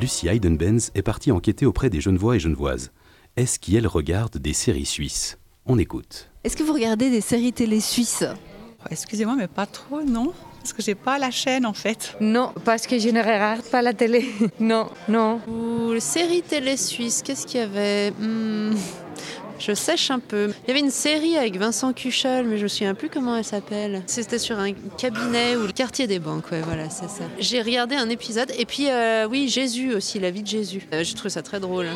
Lucie Heidenbenz est partie enquêter auprès des Genevois et Genevoises. Est-ce qu'elles regardent des séries suisses? On écoute. Est-ce que vous regardez des séries télé suisses? Excusez-moi, mais pas trop, non Parce que j'ai pas la chaîne en fait. Non, parce que je ne regarde pas la télé. non, non. Ou les séries télé suisses, qu'est-ce qu'il y avait? Hmm, Je sèche un peu. Il y avait une série avec Vincent Cuchel, mais je me souviens plus comment elle s'appelle. C'était sur un cabinet ou le quartier des banques, ouais, voilà, c'est ça. J'ai regardé un épisode, et puis euh, oui, Jésus aussi, la vie de Jésus. Euh, J'ai trouvé ça très drôle.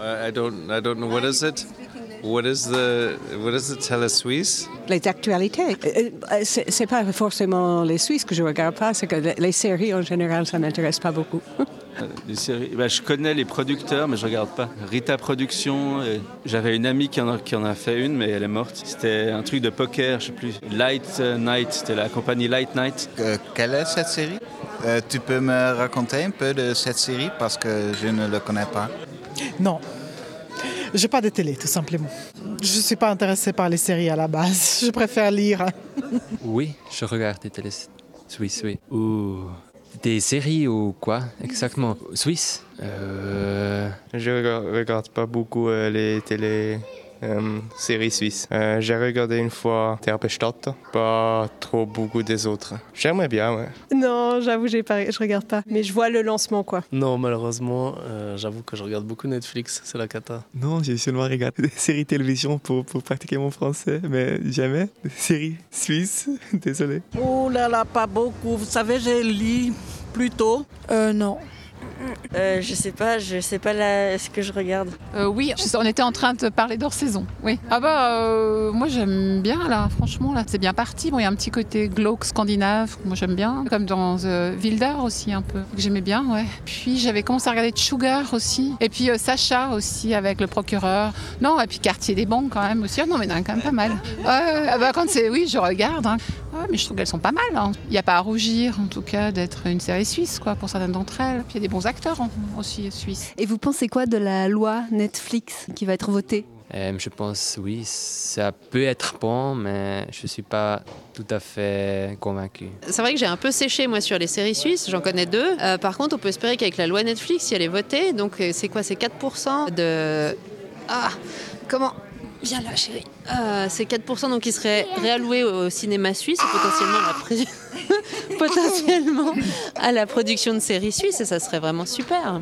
Uh, I don't I don't know what is it? What is the what is the Tele Suisse? Les actualités. Euh, euh, C'est pas forcément les Suisses que je regarde pas, c'est que les- les séries en général, ça m'intéresse pas beaucoup. Des séries. Bah, je connais les producteurs, mais je regarde pas. Rita Productions. et J'avais une amie qui en, a, qui en a fait une, mais elle est morte. C'était un truc de poker, je sais plus. Light euh, Night, c'était la compagnie Light Night. Euh, quelle est cette série? Euh, Tu peux me raconter un peu de cette série parce que je ne le connais pas. Non. J'ai pas de télé, tout simplement. Je suis pas intéressée par les séries à la base. Je préfère lire. Oui, je regarde des télés suisses, oui. Ou des séries ou quoi exactement? Suisse? Euh... Je rega- regarde pas beaucoup euh, les télé euh, séries suisses. Euh, J'ai regardé une fois Terpestadt, pas trop beaucoup des autres. J'aimerais bien, ouais. Non, j'avoue, j'ai pas, je regarde pas. Mais je vois le lancement, quoi. Non, malheureusement, euh, j'avoue que je regarde beaucoup Netflix, c'est la cata. Non, j'ai seulement regardé des séries télévision pour, pour pratiquer mon français, mais jamais des séries suisses, désolé. Oh là là, pas beaucoup. Vous savez, j'ai lu plus tôt. Euh, non. Euh, je sais pas, je sais pas ce que je regarde. Euh, oui, on était en train de parler d'hors saison. Oui. Ah bah euh, moi j'aime bien là, franchement là, c'est bien parti. Bon, il y a un petit côté glauque scandinave, moi j'aime bien, comme dans Wildar aussi un peu, que j'aimais bien, ouais. Puis j'avais commencé à regarder Sugar aussi, et puis Sacha aussi avec le procureur. Non, et puis Quartier des banques quand même aussi. Ah non mais il quand même pas mal. Ah bah quand c'est, oui, je regarde. hein. Ouais, mais je trouve qu'elles sont pas mal. hein. Il n'y a pas à rougir en tout cas d'être une série suisse quoi pour certaines d'entre elles. Il y a des bons acteurs aussi suisses. Et vous pensez quoi de la loi Netflix qui va être votée? Euh, je pense, oui, ça peut être bon, mais je suis pas tout à fait convaincu. C'est vrai que j'ai un peu séché moi sur les séries suisses, j'en connais deux. Euh, par contre, on peut espérer qu'avec la loi Netflix, si elle est votée, donc euh, c'est quoi C'est 4% de... Ah Comment Viens là chérie. Euh, c'est 4% donc qui serait réalloué au cinéma suisse et à la, potentiellement à la production de séries suisses et ça serait vraiment super.